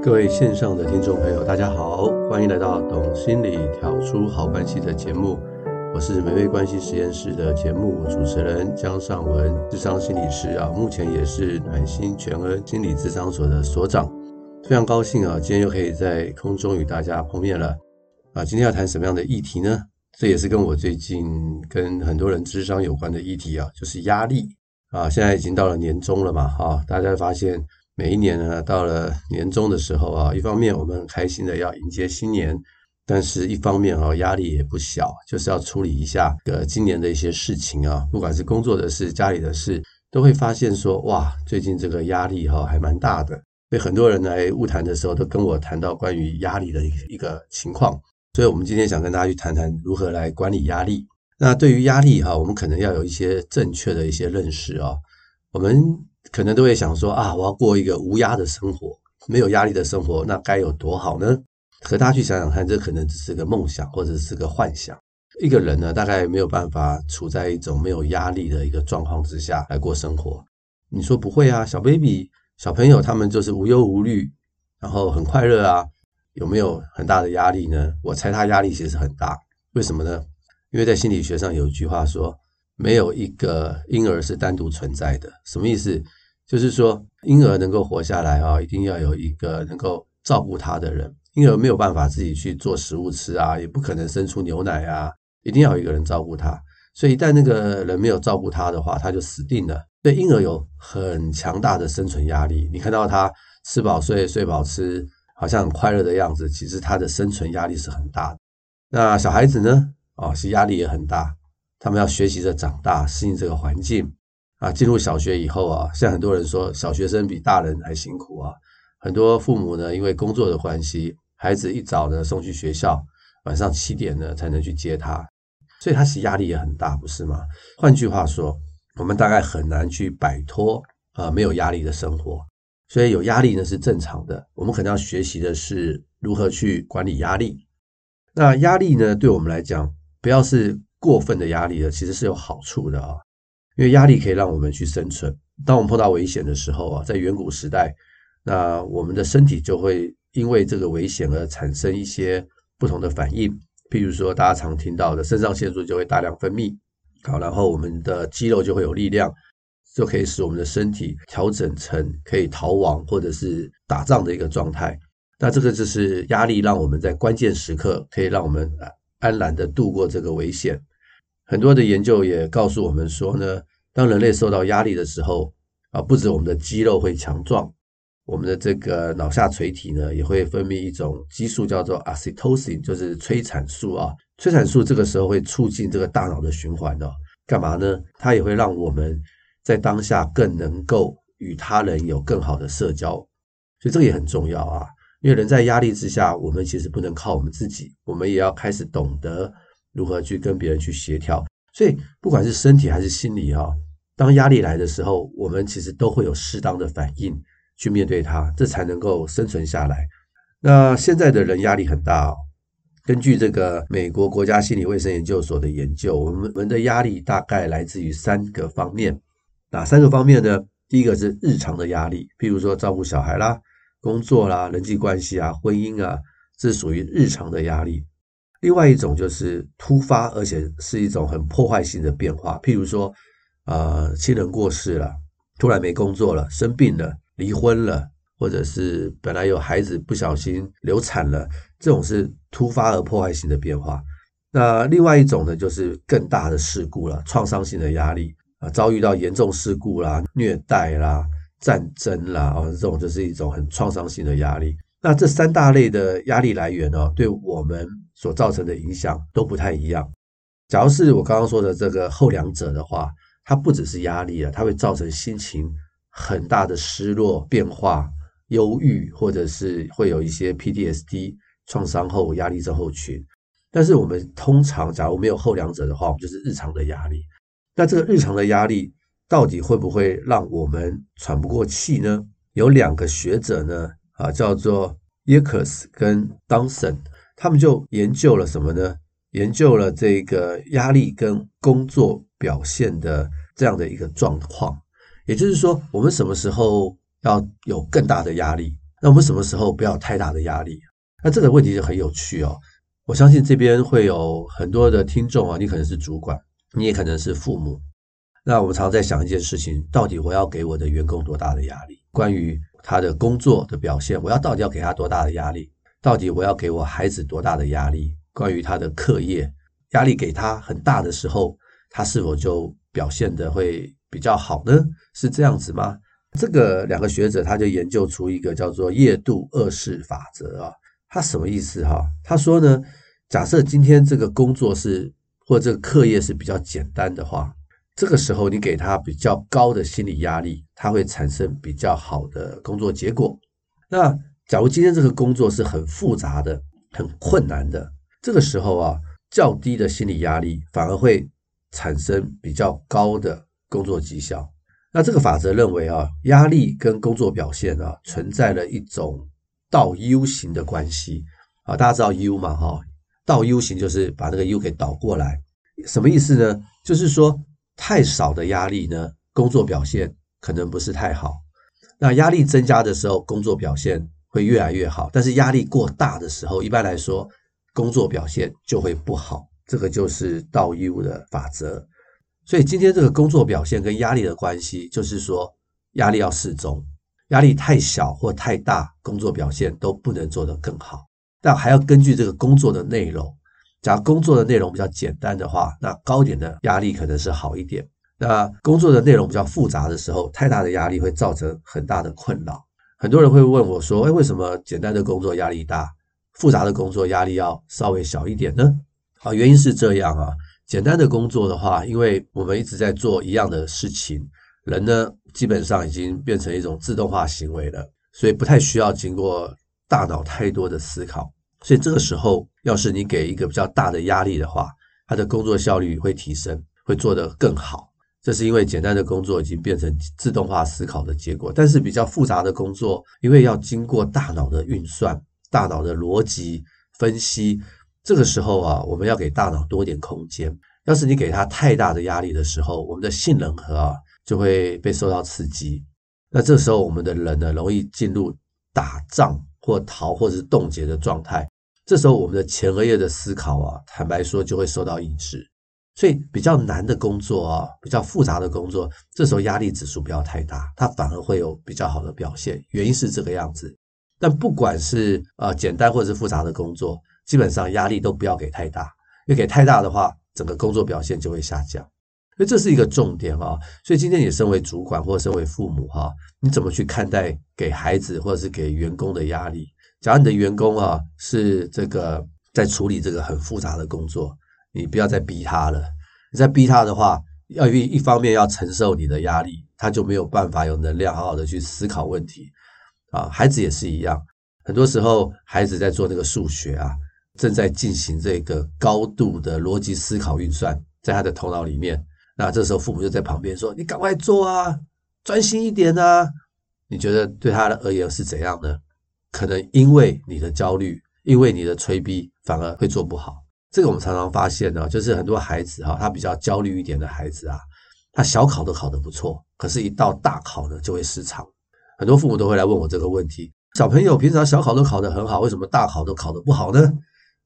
各位线上的听众朋友，大家好，欢迎来到《懂心理调出好关系》的节目。我是美味关系实验室的节目主持人江尚文，智商心理师啊，目前也是暖心全恩心理咨商所的所长。非常高兴啊，今天又可以在空中与大家碰面了啊。今天要谈什么样的议题呢？这也是跟我最近跟很多人智商有关的议题啊，就是压力啊。现在已经到了年终了嘛，哈，大家发现。每一年呢，到了年终的时候啊，一方面我们很开心的要迎接新年，但是一方面啊，压力也不小，就是要处理一下呃今年的一些事情啊，不管是工作的事、家里的事，都会发现说哇，最近这个压力哈还蛮大的。所以很多人来物谈的时候，都跟我谈到关于压力的一个一个情况。所以我们今天想跟大家去谈谈如何来管理压力。那对于压力哈，我们可能要有一些正确的一些认识啊，我们。可能都会想说啊，我要过一个无压的生活，没有压力的生活，那该有多好呢？可大家去想想看，这可能只是个梦想，或者是个幻想。一个人呢，大概没有办法处在一种没有压力的一个状况之下来过生活。你说不会啊？小 baby、小朋友他们就是无忧无虑，然后很快乐啊，有没有很大的压力呢？我猜他压力其实很大。为什么呢？因为在心理学上有一句话说，没有一个婴儿是单独存在的。什么意思？就是说，婴儿能够活下来啊，一定要有一个能够照顾他的人。婴儿没有办法自己去做食物吃啊，也不可能生出牛奶啊，一定要有一个人照顾他。所以，一旦那个人没有照顾他的话，他就死定了。对婴儿有很强大的生存压力。你看到他吃饱睡，睡饱吃，好像很快乐的样子，其实他的生存压力是很大的。那小孩子呢？哦，是压力也很大，他们要学习着长大，适应这个环境。啊，进入小学以后啊，像很多人说，小学生比大人还辛苦啊。很多父母呢，因为工作的关系，孩子一早呢送去学校，晚上七点呢才能去接他，所以他其实压力也很大，不是吗？换句话说，我们大概很难去摆脱啊没有压力的生活。所以有压力呢是正常的，我们可能要学习的是如何去管理压力。那压力呢，对我们来讲，不要是过分的压力的，其实是有好处的啊。因为压力可以让我们去生存。当我们碰到危险的时候啊，在远古时代，那我们的身体就会因为这个危险而产生一些不同的反应。譬如说，大家常听到的肾上腺素就会大量分泌，好，然后我们的肌肉就会有力量，就可以使我们的身体调整成可以逃亡或者是打仗的一个状态。那这个就是压力让我们在关键时刻可以让我们安然的度过这个危险。很多的研究也告诉我们说呢，当人类受到压力的时候啊，不止我们的肌肉会强壮，我们的这个脑下垂体呢也会分泌一种激素，叫做 oxytocin，就是催产素啊。催产素这个时候会促进这个大脑的循环哦。干嘛呢？它也会让我们在当下更能够与他人有更好的社交，所以这个也很重要啊。因为人在压力之下，我们其实不能靠我们自己，我们也要开始懂得。如何去跟别人去协调？所以不管是身体还是心理哈，当压力来的时候，我们其实都会有适当的反应去面对它，这才能够生存下来。那现在的人压力很大哦。根据这个美国国家心理卫生研究所的研究，我们们的压力大概来自于三个方面。哪三个方面呢？第一个是日常的压力，譬如说照顾小孩啦、工作啦、人际关系啊、婚姻啊，这是属于日常的压力。另外一种就是突发，而且是一种很破坏性的变化，譬如说，呃，亲人过世了，突然没工作了，生病了，离婚了，或者是本来有孩子不小心流产了，这种是突发而破坏性的变化。那另外一种呢，就是更大的事故了，创伤性的压力啊，遭遇到严重事故啦、虐待啦、战争啦，哦，这种就是一种很创伤性的压力。那这三大类的压力来源呢，对我们。所造成的影响都不太一样。假如是我刚刚说的这个后两者的话，它不只是压力啊，它会造成心情很大的失落、变化、忧郁，或者是会有一些 PTSD 创伤后压力症候群。但是我们通常假如没有后两者的话，我们就是日常的压力。那这个日常的压力到底会不会让我们喘不过气呢？有两个学者呢，啊，叫做 Yerkes 跟 Dawson。他们就研究了什么呢？研究了这个压力跟工作表现的这样的一个状况。也就是说，我们什么时候要有更大的压力那我们什么时候不要太大的压力？那这个问题就很有趣哦。我相信这边会有很多的听众啊，你可能是主管，你也可能是父母。那我们常在想一件事情：到底我要给我的员工多大的压力？关于他的工作的表现，我要到底要给他多大的压力？到底我要给我孩子多大的压力？关于他的课业，压力给他很大的时候，他是否就表现得会比较好呢？是这样子吗？这个两个学者他就研究出一个叫做夜度二式法则啊，他什么意思哈？他说呢，假设今天这个工作是或者这个课业是比较简单的话，这个时候你给他比较高的心理压力，他会产生比较好的工作结果。那假如今天这个工作是很复杂的、很困难的，这个时候啊，较低的心理压力反而会产生比较高的工作绩效。那这个法则认为啊，压力跟工作表现啊存在了一种倒 U 型的关系啊。大家知道 U 嘛？哈，倒 U 型就是把那个 U 给倒过来，什么意思呢？就是说太少的压力呢，工作表现可能不是太好。那压力增加的时候，工作表现会越来越好。但是压力过大的时候，一般来说工作表现就会不好。这个就是倒 U 的法则。所以今天这个工作表现跟压力的关系，就是说压力要适中，压力太小或太大，工作表现都不能做得更好。但还要根据这个工作的内容，假如工作的内容比较简单的话，那高点的压力可能是好一点。那工作的内容比较复杂的时候，太大的压力会造成很大的困扰。很多人会问我说：“哎，为什么简单的工作压力大，复杂的工作压力要稍微小一点呢？”啊，原因是这样啊。简单的工作的话，因为我们一直在做一样的事情，人呢基本上已经变成一种自动化行为了，所以不太需要经过大脑太多的思考。所以这个时候，要是你给一个比较大的压力的话，他的工作效率会提升，会做得更好。这是因为简单的工作已经变成自动化思考的结果。但是比较复杂的工作，因为要经过大脑的运算、大脑的逻辑分析。这个时候啊，我们要给大脑多点空间。要是你给他太大的压力的时候，我们的杏仁核啊就会被受到刺激。那这时候我们的人呢，容易进入打仗或逃或者是冻结的状态。这时候我们的前额叶的思考啊，坦白说就会受到抑制。所以比较难的工作啊，比较复杂的工作，这时候压力指数不要太大，它反而会有比较好的表现。原因是这个样子。但不管是呃简单或者是复杂的工作，基本上压力都不要给太大，因为给太大的话，整个工作表现就会下降。所以这是一个重点啊。所以今天你身为主管或身为父母哈，你怎么去看待给孩子或者是给员工的压力？假如你的员工啊是这个在处理这个很复杂的工作，你不要再逼他了。你再逼他的话，要一一方面要承受你的压力，他就没有办法有能量好好的去思考问题啊。孩子也是一样，很多时候孩子在做那个数学啊。正在进行这个高度的逻辑思考运算，在他的头脑里面。那这时候父母就在旁边说：“你赶快做啊，专心一点啊！”你觉得对他的而言是怎样呢？可能因为你的焦虑，因为你的催逼，反而会做不好。这个我们常常发现呢，就是很多孩子哈，他比较焦虑一点的孩子啊，他小考都考得不错，可是一到大考呢就会失常。很多父母都会来问我这个问题：小朋友平常小考都考得很好，为什么大考都考得不好呢？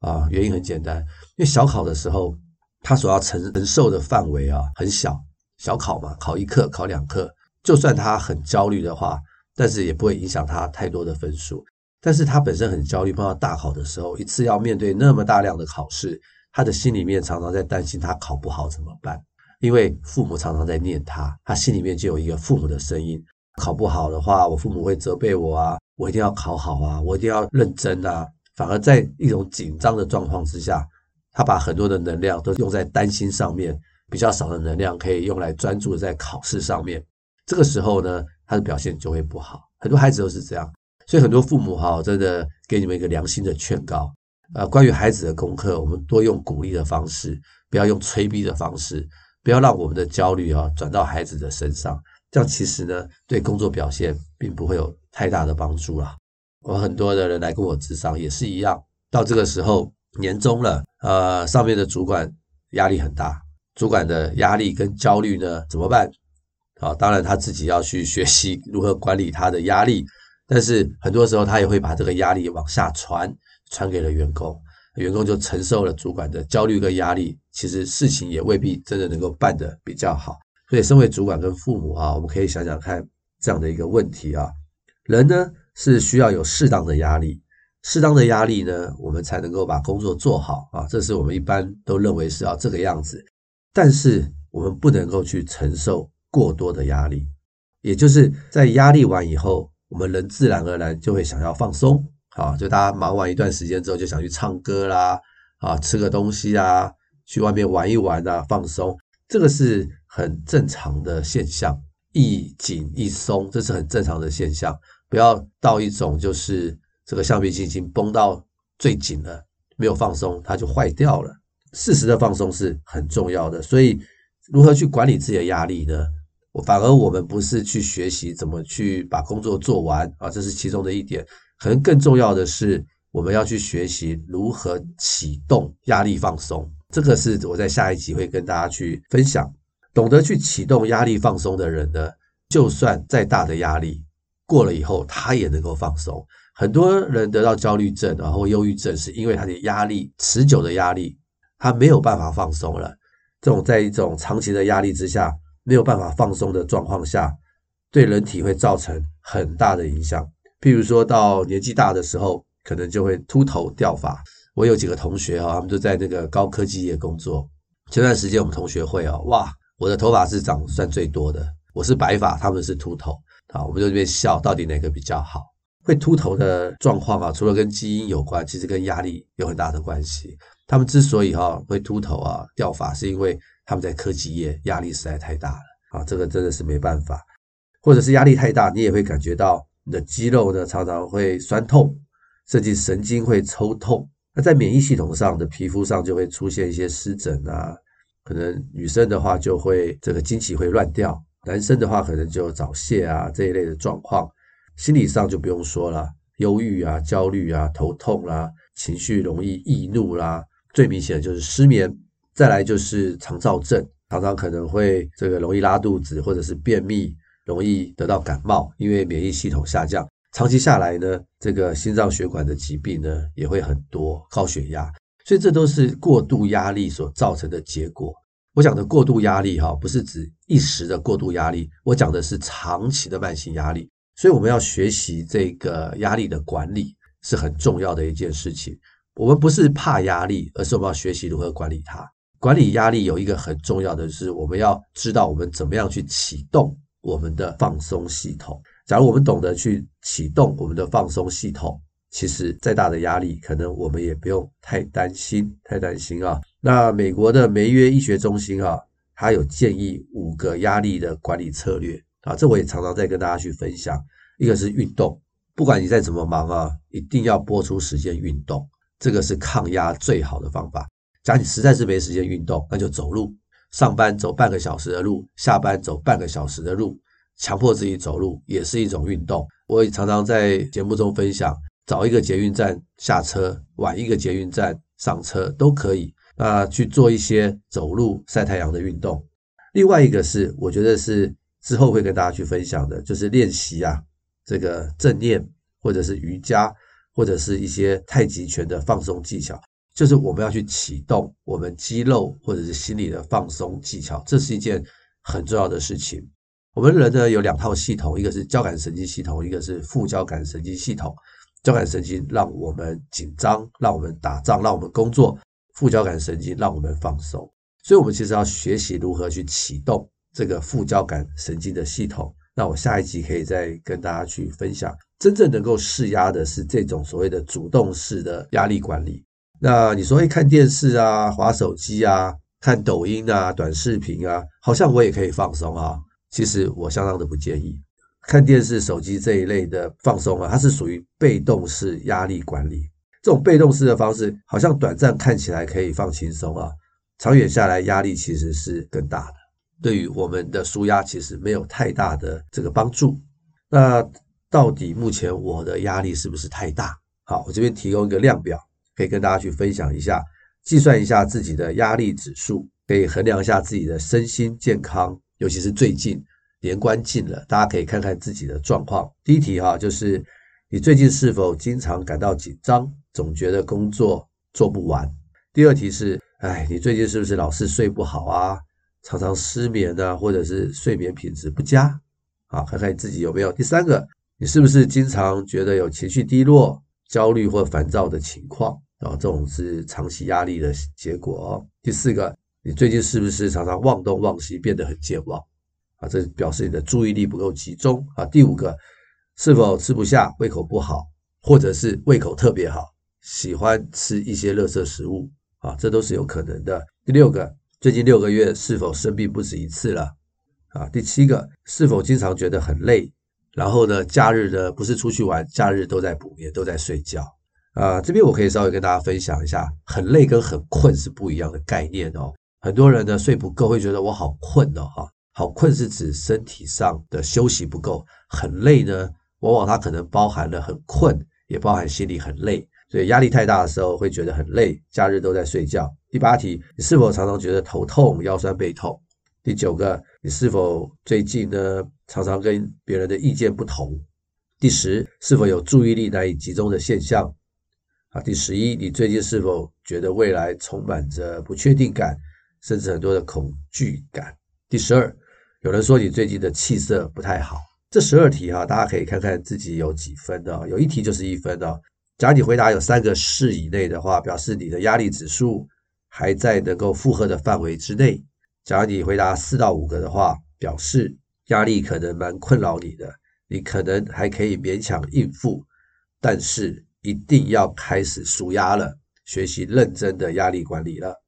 啊，原因很简单，因为小考的时候，他所要承承受的范围啊很小，小考嘛，考一课、考两课，就算他很焦虑的话，但是也不会影响他太多的分数。但是他本身很焦虑，碰到大考的时候，一次要面对那么大量的考试，他的心里面常常在担心他考不好怎么办？因为父母常常在念他，他心里面就有一个父母的声音：考不好的话，我父母会责备我啊，我一定要考好啊，我一定要认真啊。反而在一种紧张的状况之下，他把很多的能量都用在担心上面，比较少的能量可以用来专注在考试上面。这个时候呢，他的表现就会不好。很多孩子都是这样，所以很多父母哈，真的给你们一个良心的劝告啊，关于孩子的功课，我们多用鼓励的方式，不要用催逼的方式，不要让我们的焦虑啊转到孩子的身上。这样其实呢，对工作表现并不会有太大的帮助啦。我很多的人来跟我咨商也是一样，到这个时候年终了，呃，上面的主管压力很大，主管的压力跟焦虑呢怎么办？啊，当然他自己要去学习如何管理他的压力，但是很多时候他也会把这个压力往下传，传给了员工，员工就承受了主管的焦虑跟压力，其实事情也未必真的能够办得比较好。所以，身为主管跟父母啊，我们可以想想看这样的一个问题啊，人呢是需要有适当的压力。适当的压力呢，我们才能够把工作做好啊，这是我们一般都认为是要这个样子。但是我们不能够去承受过多的压力，也就是在压力完以后，我们人自然而然就会想要放松啊，就大家忙完一段时间之后，就想去唱歌啦，啊，吃个东西啊，去外面玩一玩啊，放松，这个是很正常的现象，一紧一松，这是很正常的现象，不要到一种就是。这个橡皮筋已经绷到最紧了，没有放松，它就坏掉了。适时的放松是很重要的，所以如何去管理自己的压力呢？我反而我们不是去学习怎么去把工作做完啊，这是其中的一点。可能更重要的是，我们要去学习如何启动压力放松。这个是我在下一集会跟大家去分享。懂得去启动压力放松的人呢，就算再大的压力过了以后，他也能够放松。很多人得到焦虑症，然后忧郁症，是因为他的压力持久的压力，他没有办法放松了。这种在一种长期的压力之下，没有办法放松的状况下，对人体会造成很大的影响。譬如说到年纪大的时候，可能就会秃头掉发。我有几个同学哈，他们都在那个高科技业工作。前段时间我们同学会啊，哇，我的头发是长算最多的，我是白发，他们是秃头啊，我们就这边笑，到底哪个比较好？会秃头的状况啊，除了跟基因有关，其实跟压力有很大的关系。他们之所以哈会秃头啊掉发，是因为他们在科技业压力实在太大了啊，这个真的是没办法。或者是压力太大，你也会感觉到你的肌肉呢常常会酸痛，甚至神经会抽痛。那在免疫系统上的皮肤上就会出现一些湿疹啊，可能女生的话就会这个经期会乱掉，男生的话可能就早泄啊这一类的状况。心理上就不用说了，忧郁啊、焦虑啊、头痛啦、啊，情绪容易易怒啦、最明显的就是失眠。再来就是肠躁症，常常可能会这个容易拉肚子，或者是便秘，容易得到感冒，因为免疫系统下降。长期下来呢，这个心脏血管的疾病呢也会很多，高血压。所以这都是过度压力所造成的结果。我讲的过度压力哈，不是指一时的过度压力，我讲的是长期的慢性压力。所以我们要学习这个压力的管理是很重要的一件事情。我们不是怕压力，而是我们要学习如何管理它。管理压力有一个很重要的是，我们要知道我们怎么样去启动我们的放松系统。假如我们懂得去启动我们的放松系统，其实再大的压力，可能我们也不用太担心，太担心啊。那美国的梅约医学中心啊，它有建议五个压力的管理策略。啊，这我也常常在跟大家去分享。一个是运动，不管你再怎么忙啊，一定要拨出时间运动，这个是抗压最好的方法。假如你实在是没时间运动，那就走路，上班走半个小时的路，下班走半个小时的路，强迫自己走路也是一种运动。我也常常在节目中分享，早一个捷运站下车，晚一个捷运站上车都可以。那去做一些走路、晒太阳的运动。另外一个是，我觉得是。之后会跟大家去分享的，就是练习啊，这个正念，或者是瑜伽，或者是一些太极拳的放松技巧，就是我们要去启动我们肌肉或者是心理的放松技巧，这是一件很重要的事情。我们人呢有两套系统，一个是交感神经系统，一个是副交感神经系统。交感神经让我们紧张，让我们打仗，让我们工作；副交感神经让我们放松。所以，我们其实要学习如何去启动。这个副交感神经的系统，那我下一集可以再跟大家去分享。真正能够释压的是这种所谓的主动式的压力管理。那你说，会看电视啊、滑手机啊、看抖音啊、短视频啊，好像我也可以放松啊。其实我相当的不建议看电视、手机这一类的放松啊，它是属于被动式压力管理。这种被动式的方式，好像短暂看起来可以放轻松啊，长远下来压力其实是更大的。对于我们的舒压其实没有太大的这个帮助。那到底目前我的压力是不是太大？好，我这边提供一个量表，可以跟大家去分享一下，计算一下自己的压力指数，可以衡量一下自己的身心健康。尤其是最近年关近了，大家可以看看自己的状况。第一题哈，就是你最近是否经常感到紧张，总觉得工作做不完？第二题是，哎，你最近是不是老是睡不好啊？常常失眠啊，或者是睡眠品质不佳？啊，看看你自己有没有。第三个，你是不是经常觉得有情绪低落、焦虑或烦躁的情况？啊，这种是长期压力的结果哦。第四个，你最近是不是常常忘东忘西，变得很健忘？啊，这表示你的注意力不够集中啊。第五个。是否吃不下、胃口不好，或者是胃口特别好，喜欢吃一些垃圾食物啊？这都是有可能的。第六个，最近六个月是否生病不止一次了？啊，第七个，是否经常觉得很累？然后呢，假日呢不是出去玩，假日都在补眠，都在睡觉啊。这边我可以稍微跟大家分享一下，很累跟很困是不一样的概念哦。很多人呢睡不够，会觉得我好困哦，哈，好困是指身体上的休息不够，很累呢。往往它可能包含了很困，也包含心里很累，所以压力太大的时候会觉得很累。假日都在睡觉。第八题，你是否常常觉得头痛、腰酸背痛？第九个，你是否最近呢常常跟别人的意见不同？第十，是否有注意力难以集中的现象？啊，第十一，你最近是否觉得未来充满着不确定感，甚至很多的恐惧感？第十二，有人说你最近的气色不太好。这十二题哈，大家可以看看自己有几分的，有一题就是一分的。假如你回答有三个是以内的话，表示你的压力指数还在能够负荷的范围之内。假如你回答四到五个的话，表示压力可能蛮困扰你的，你可能还可以勉强应付，但是一定要开始纾压了，学习认真的压力管理了。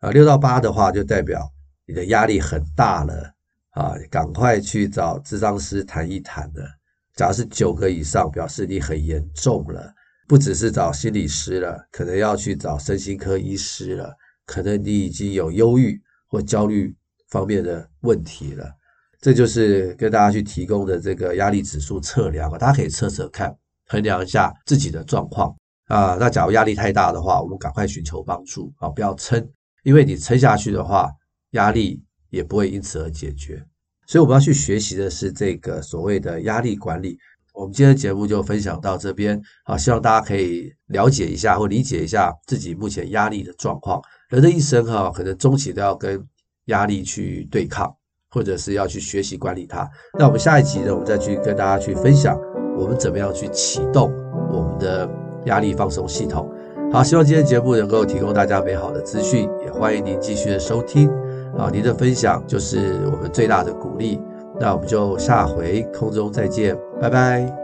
啊，六到八的话就代表你的压力很大了。啊，赶快去找咨商师谈一谈了。假如是九个以上，表示你很严重了，不只是找心理师了，可能要去找身心科医师了。可能你已经有忧郁或焦虑方面的问题了。这就是跟大家去提供的这个压力指数测量，大家可以测测看，衡量一下自己的状况啊。那假如压力太大的话，我们赶快寻求帮助啊，不要撑，因为你撑下去的话，压力。也不会因此而解决，所以我们要去学习的是这个所谓的压力管理。我们今天的节目就分享到这边，好，希望大家可以了解一下或理解一下自己目前压力的状况。人的一生哈，可能终期都要跟压力去对抗，或者是要去学习管理它。那我们下一集呢，我们再去跟大家去分享我们怎么样去启动我们的压力放松系统。好，希望今天节目能够提供大家美好的资讯，也欢迎您继续的收听。好，您的分享就是我们最大的鼓励。那我们就下回空中再见，拜拜。